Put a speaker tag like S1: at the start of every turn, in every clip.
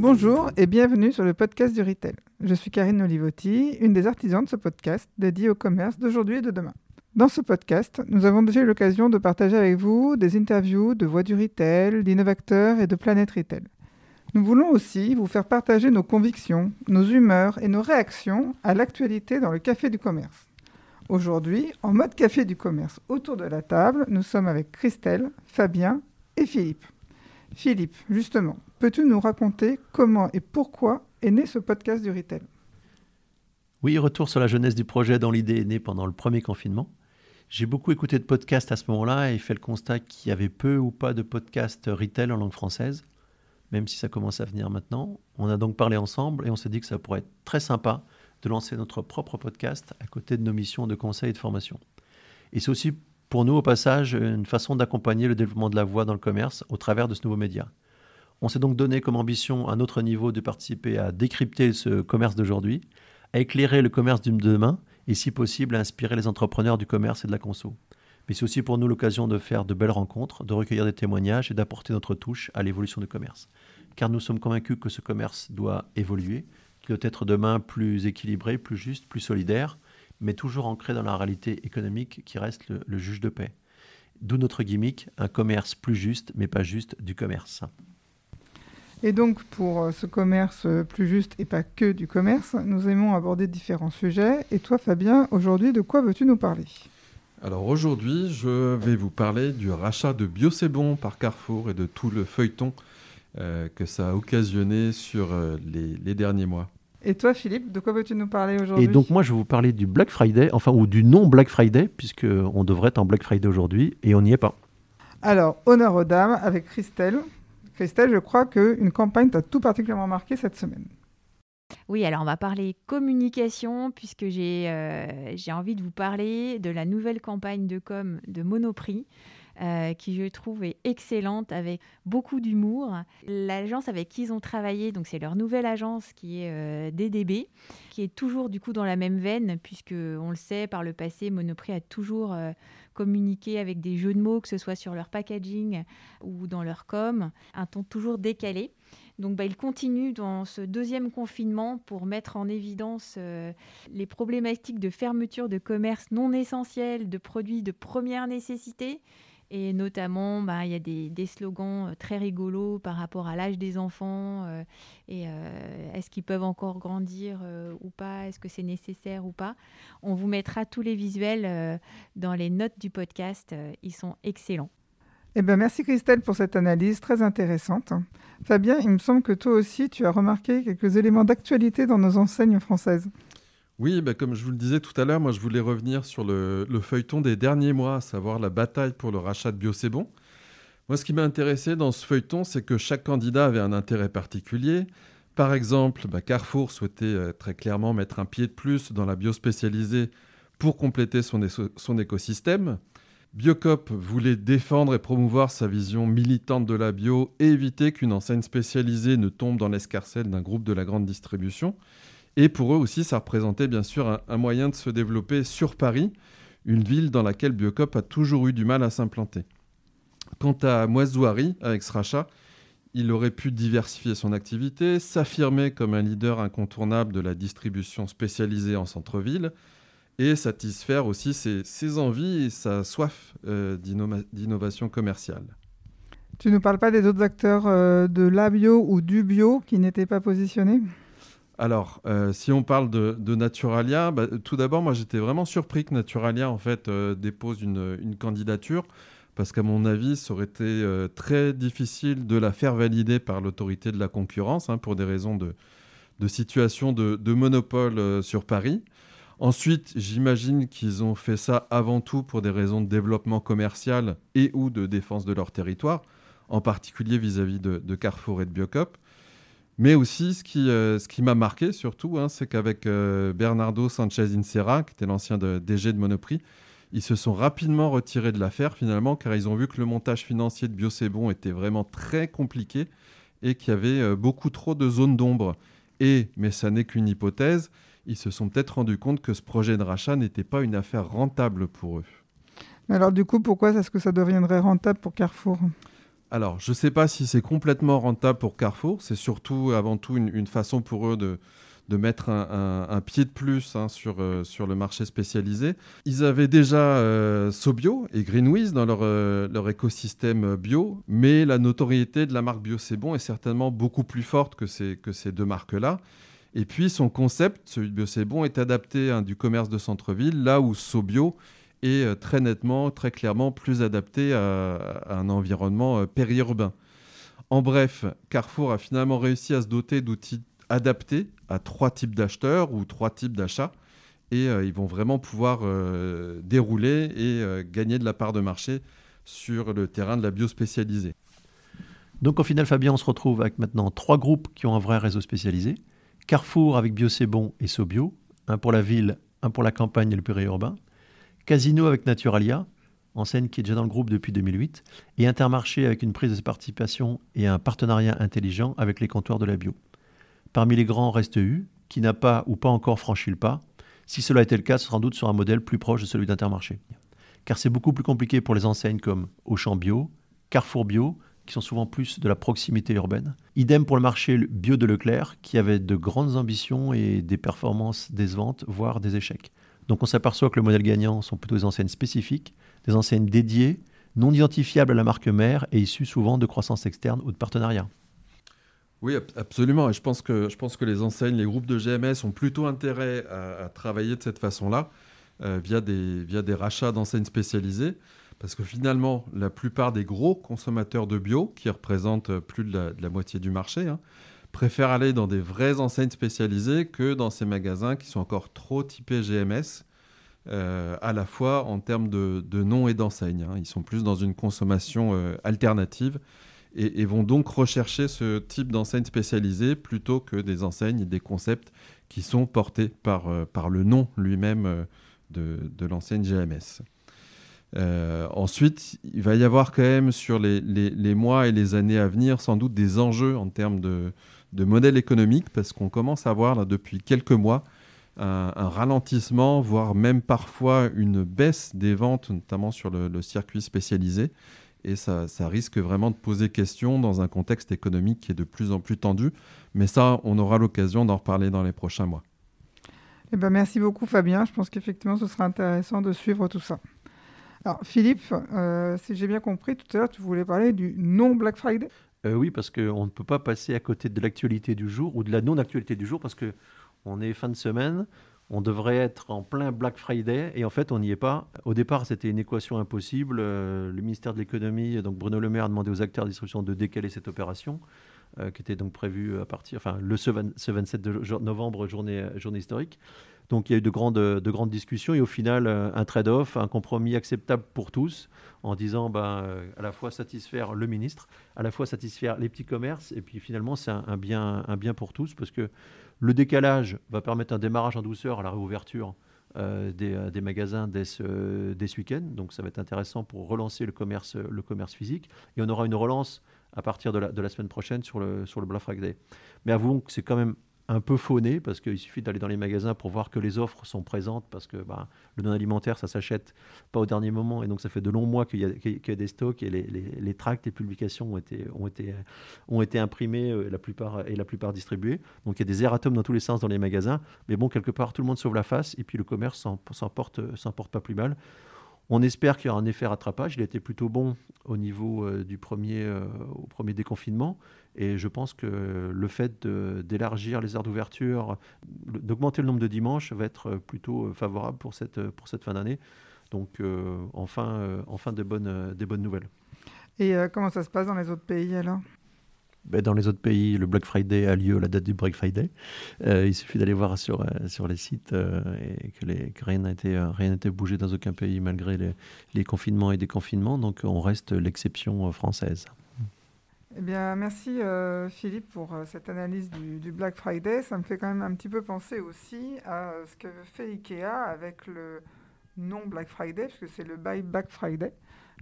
S1: Bonjour et bienvenue sur le podcast du Retail. Je suis Karine Olivotti, une des artisans de ce podcast dédié au commerce d'aujourd'hui et de demain. Dans ce podcast, nous avons déjà eu l'occasion de partager avec vous des interviews de voix du retail, d'innovateurs et de planète retail. Nous voulons aussi vous faire partager nos convictions, nos humeurs et nos réactions à l'actualité dans le café du commerce. Aujourd'hui, en mode café du commerce, autour de la table, nous sommes avec Christelle, Fabien et Philippe. Philippe, justement, peux-tu nous raconter comment et pourquoi est né ce podcast du retail?
S2: Oui, retour sur la jeunesse du projet dont l'idée est née pendant le premier confinement. J'ai beaucoup écouté de podcasts à ce moment-là et fait le constat qu'il y avait peu ou pas de podcasts retail en langue française, même si ça commence à venir maintenant. On a donc parlé ensemble et on s'est dit que ça pourrait être très sympa de lancer notre propre podcast à côté de nos missions de conseil et de formation. Et c'est aussi pour nous, au passage, une façon d'accompagner le développement de la voix dans le commerce au travers de ce nouveau média. On s'est donc donné comme ambition un autre niveau de participer à décrypter ce commerce d'aujourd'hui, à éclairer le commerce de demain et si possible à inspirer les entrepreneurs du commerce et de la conso. Mais c'est aussi pour nous l'occasion de faire de belles rencontres, de recueillir des témoignages et d'apporter notre touche à l'évolution du commerce. Car nous sommes convaincus que ce commerce doit évoluer, qu'il doit être demain plus équilibré, plus juste, plus solidaire, mais toujours ancré dans la réalité économique qui reste le, le juge de paix. D'où notre gimmick, un commerce plus juste, mais pas juste du commerce.
S1: Et donc, pour euh, ce commerce euh, plus juste et pas que du commerce, nous aimons aborder différents sujets. Et toi, Fabien, aujourd'hui, de quoi veux-tu nous parler?
S3: Alors aujourd'hui, je vais vous parler du rachat de Biocébon par Carrefour et de tout le feuilleton euh, que ça a occasionné sur euh, les, les derniers mois.
S1: Et toi, Philippe, de quoi veux-tu nous parler aujourd'hui
S2: Et donc moi, je vais vous parler du Black Friday, enfin, ou du non Black Friday, puisque on devrait être en Black Friday aujourd'hui, et on n'y est pas.
S1: Alors, honneur aux dames avec Christelle. Christelle, je crois qu'une campagne t'a tout particulièrement marqué cette semaine.
S4: Oui, alors on va parler communication, puisque j'ai euh, j'ai envie de vous parler de la nouvelle campagne de com de Monoprix. Euh, qui je trouve est excellente avec beaucoup d'humour. L'agence avec qui ils ont travaillé, donc c'est leur nouvelle agence qui est euh, DDB, qui est toujours du coup dans la même veine, puisque on le sait par le passé, Monoprix a toujours euh, communiqué avec des jeux de mots, que ce soit sur leur packaging ou dans leur com, un ton toujours décalé. Donc, bah, ils continuent dans ce deuxième confinement pour mettre en évidence les problématiques de fermeture de commerce non essentiels, de produits de première nécessité. Et notamment, bah, il y a des, slogans euh, très rigolos par rapport à l'âge des enfants. euh, et euh, est-ce qu'ils peuvent encore grandir ou pas Est-ce que c'est nécessaire ou pas On vous mettra tous les visuels dans les notes du podcast. ils sont excellents.
S1: Eh bien, merci Christelle pour cette analyse très intéressante. Fabien, il me semble que toi aussi, tu as remarqué quelques éléments d'actualité dans nos enseignes françaises.
S3: Oui, bah, comme je vous le disais tout à l'heure, moi je voulais revenir sur le, le feuilleton des derniers mois, à savoir la bataille pour le rachat de Biocébon. Moi, ce qui m'a intéressé dans ce feuilleton, c'est que chaque candidat avait un intérêt particulier. Par exemple, bah, Carrefour souhaitait euh, très clairement mettre un pied de plus dans la bio spécialisée pour compléter son, son écosystème. Biocop voulait défendre et promouvoir sa vision militante de la bio et éviter qu'une enseigne spécialisée ne tombe dans l'escarcelle d'un groupe de la grande distribution. Et pour eux aussi, ça représentait bien sûr un, moyen de se développer sur Paris, une ville dans laquelle Biocop a toujours eu du mal à s'implanter. Quant à Moisoiri, avec ce rachat, il aurait pu diversifier son activité, s'affirmer comme un leader incontournable de la distribution spécialisée en centre-ville et satisfaire aussi ses, envies et sa soif euh, d'innova- d'innovation commerciale.
S1: Tu ne parles pas des autres acteurs euh, de la bio ou du bio qui n'étaient pas positionnés?
S3: Alors, euh, si on parle de, Naturalia, bah, tout d'abord, moi j'étais vraiment surpris que Naturalia en fait euh, dépose une, candidature parce qu'à mon avis, ça aurait été euh, très difficile de la faire valider par l'autorité de la concurrence hein, pour des raisons de, situation de, monopole sur Paris. Ensuite, j'imagine qu'ils ont fait ça avant tout pour des raisons de développement commercial et ou de défense de leur territoire, en particulier vis-à-vis de, de Carrefour et de Biocop. Mais aussi, ce qui, euh, ce qui m'a marqué surtout, hein, c'est qu'avec euh, Bernardo Sanchez Incera, qui était l'ancien DG de Monoprix, ils se sont rapidement retirés de l'affaire finalement, car ils ont vu que le montage financier de Biocébon était vraiment très compliqué et qu'il y avait euh, beaucoup trop de zones d'ombre. Et, mais ça n'est qu'une hypothèse, ils se sont peut-être rendus compte que ce projet de rachat n'était pas une affaire rentable pour eux.
S1: Mais Alors du coup, pourquoi est-ce que ça deviendrait rentable pour Carrefour?
S3: Alors, je ne sais pas si c'est complètement rentable pour Carrefour. C'est surtout, avant tout, une, façon pour eux de, de mettre un, pied de plus hein, sur, euh, sur le marché spécialisé. Ils avaient déjà euh, Sobio et Greenwiz dans leur, euh, leur écosystème bio, mais la notoriété de la marque Bio est certainement beaucoup plus forte que ces, que ces deux marques-là. Et puis son concept, celui de Bio est adapté hein, du commerce de centre-ville, là où Sobio est très nettement, très clairement plus adapté à, un environnement périurbain. En bref, Carrefour a finalement réussi à se doter d'outils adaptés à trois types d'acheteurs ou trois types d'achats. Et euh, ils vont vraiment pouvoir euh, dérouler et euh, gagner de la part de marché sur le terrain de la bio spécialisée.
S2: Donc au final, Fabien, on se retrouve avec maintenant trois groupes qui ont un vrai réseau spécialisé. Carrefour avec Bio C'est Bon et SoBio, un pour la ville, un pour la campagne et le périurbain. Casino avec Naturalia, enseigne qui est déjà dans le groupe depuis 2008, et Intermarché avec une prise de participation et un partenariat intelligent avec les comptoirs de la bio. Parmi les grands reste U, qui n'a pas ou pas encore franchi le pas. Si cela était le cas, ce sera sans doute sur un modèle plus proche de celui d'Intermarché. Car c'est beaucoup plus compliqué pour les enseignes comme Auchan Bio, Carrefour Bio, qui sont souvent plus de la proximité urbaine. Idem pour le marché bio de Leclerc, qui avait de grandes ambitions et des performances décevantes, voire des échecs. Donc on s'aperçoit que le modèle gagnant sont plutôt des enseignes spécifiques, des enseignes dédiées, non identifiables à la marque mère et issues souvent de croissance externe ou de partenariat.
S3: Oui, absolument. Et je pense, que, les enseignes, les groupes de GMS ont plutôt intérêt à, travailler de cette façon-là, euh, via, des, rachats d'enseignes spécialisées. Parce que finalement, la plupart des gros consommateurs de bio, qui représentent plus de la, moitié du marché, hein, préfèrent aller dans des vraies enseignes spécialisées que dans ces magasins qui sont encore trop typés GMS, euh, à la fois en termes de, de nom et d'enseigne. Hein. Ils sont plus dans une consommation euh, alternative et, vont donc rechercher ce type d'enseigne spécialisée plutôt que des enseignes et des concepts qui sont portés par, euh, par le nom lui-même de, de l'enseigne GMS. Ensuite, il va y avoir quand même sur les, les, mois et les années à venir sans doute des enjeux en termes de, de modèle économique parce qu'on commence à voir depuis quelques mois un, ralentissement, voire même parfois une baisse des ventes, notamment sur le, circuit spécialisé et ça, risque vraiment de poser question dans un contexte économique qui est de plus en plus tendu. Mais ça, on aura l'occasion d'en reparler dans les prochains mois.
S1: Eh ben, merci beaucoup Fabien. Je pense qu'effectivement, ce sera intéressant de suivre tout ça. Alors Philippe, euh, si j'ai bien compris, tout à l'heure, tu voulais parler du non-Black Friday
S2: euh, Oui, parce qu'on ne peut pas passer à côté de l'actualité du jour ou de la non-actualité du jour, parce qu'on est fin de semaine, on devrait être en plein Black Friday et en fait on n'y est pas. Au départ c'était une équation impossible. Euh, le ministère de l'économie, donc Bruno Le Maire a demandé aux acteurs de distribution de décaler cette opération. Euh, qui était donc prévue à partir, enfin le ce, 27 novembre, journée, journée historique. Donc il y a eu de grandes, de grandes discussions et au final euh, un trade-off, un compromis acceptable pour tous en disant ben, à la fois satisfaire le ministre, à la fois satisfaire les petits commerces et puis finalement c'est un, bien, pour tous parce que le décalage va permettre un démarrage en douceur à la réouverture euh, euh, des, magasins dès ce, week-end. Donc ça va être intéressant pour relancer le commerce, physique. Et on aura une relance à partir de la, de la semaine prochaine sur le, sur le Black Friday. Mais avouons que c'est quand même un peu fauné parce qu'il suffit d'aller dans les magasins pour voir que les offres sont présentes parce que bah, le non alimentaire ça s'achète pas au dernier moment et donc ça fait de longs mois qu'il y, a des stocks et les, les, tracts et publications ont été, ont été, ont été imprimés euh, la plupart, et la plupart distribués. Donc il y a des erratums dans tous les sens dans les magasins mais bon quelque part tout le monde sauve la face et puis le commerce s'en porte, porte pas plus mal. On espère qu'il y aura un effet rattrapage. Il a été plutôt bon au niveau euh, du premier, euh, au premier déconfinement. Et je pense que le fait d'élargir les heures d'ouverture, d'augmenter le nombre de dimanches, va être plutôt euh, favorable pour cette, pour cette fin d'année. Donc, enfin, enfin des, bonnes, des bonnes nouvelles.
S1: Et comment ça se passe dans les autres pays alors?
S2: Ben, dans les autres pays, le Black Friday a lieu la date du Black Friday. Euh, il suffit d'aller voir sur, euh, sur les sites euh, et que, rien n'a été, été bougé dans aucun pays malgré les, les, confinements et déconfinements. Donc on reste l'exception française.
S1: Eh bien, merci Philippe pour cette analyse du, du, Black Friday. Ça me fait quand même un petit peu penser aussi à ce que fait Ikea avec le non Black Friday, puisque c'est le Buy Back Friday.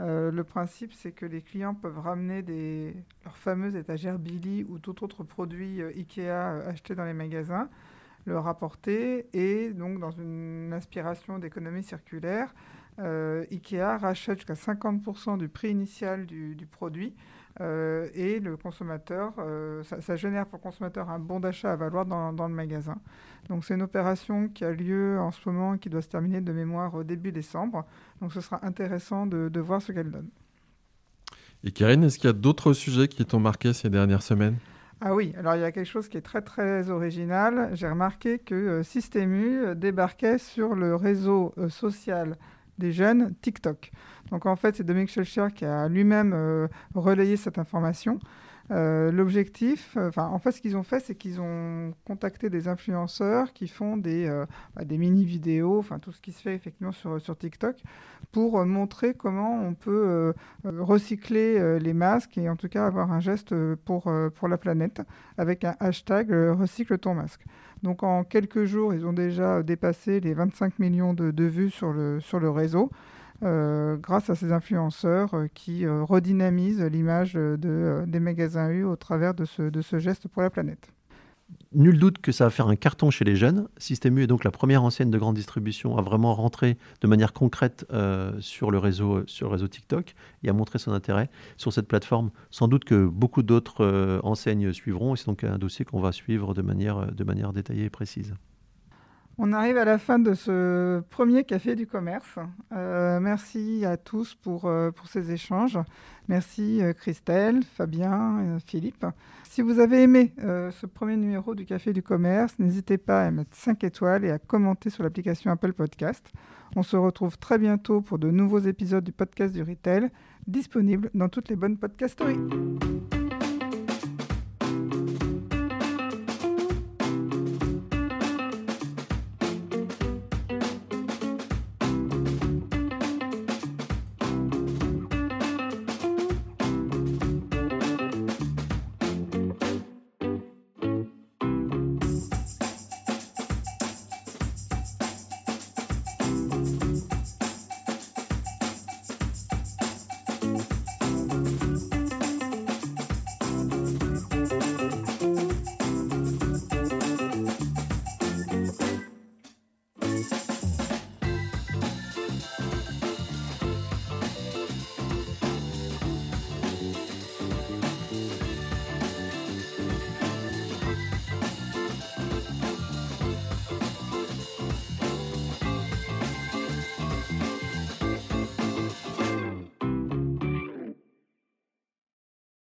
S1: Euh, le principe, c'est que les clients peuvent ramener des, leurs fameuses étagères Billy ou tout autre produit euh, Ikea euh, acheté dans les magasins, le rapporter et donc dans une inspiration d'économie circulaire, Ikea rachète jusqu'à 50% du prix initial du, produit Euh, et le consommateur, ça, génère pour le consommateur un bon d'achat à valoir dans, dans, le magasin. Donc c'est une opération qui a lieu en ce moment qui doit se terminer de mémoire au début décembre. Donc ce sera intéressant de, de voir ce qu'elle donne.
S3: Et Karine, est-ce qu'il y a d'autres sujets qui t'ont marqué ces dernières semaines?
S1: Ah oui, alors il y a quelque chose qui est très très original. J'ai remarqué que euh, Systému euh, débarquait sur le réseau euh, social des jeunes TikTok. Donc en fait, c'est Dominique Schelcher qui a lui-même relayé cette information. Euh, l'objectif, euh, en fait, ce qu'ils ont fait, c'est qu'ils ont contacté des influenceurs qui font des, euh, bah, mini-vidéos, enfin, tout ce qui se fait effectivement sur, sur TikTok, pour montrer comment on peut recycler les masques et en tout cas avoir un geste pour, pour la planète avec un hashtag recycle ton masque. Donc en quelques jours, ils ont déjà dépassé les 25 millions de, de vues sur le, sur le réseau. Euh, grâce à ces influenceurs euh, qui euh, redynamisent l'image de, des magasins U au travers de ce, geste pour la planète.
S2: Nul doute que ça va faire un carton chez les jeunes. Système U est donc la première enseigne de grande distribution à vraiment rentrer de manière concrète sur, le réseau, TikTok et à montrer son intérêt sur cette plateforme. Sans doute que beaucoup d'autres enseignes suivront et c'est donc un dossier qu'on va suivre de manière détaillée et précise.
S1: On arrive à la fin de ce premier café du commerce. Euh, merci à tous pour, euh, pour ces échanges. Merci euh, Christelle, Fabien, Philippe. Si vous avez aimé ce premier numéro du café du commerce, n'hésitez pas à mettre 5 étoiles et à commenter sur l'application Apple Podcast. On se retrouve très bientôt pour de nouveaux épisodes du podcast du Retail, disponibles dans toutes les bonnes podcasteries.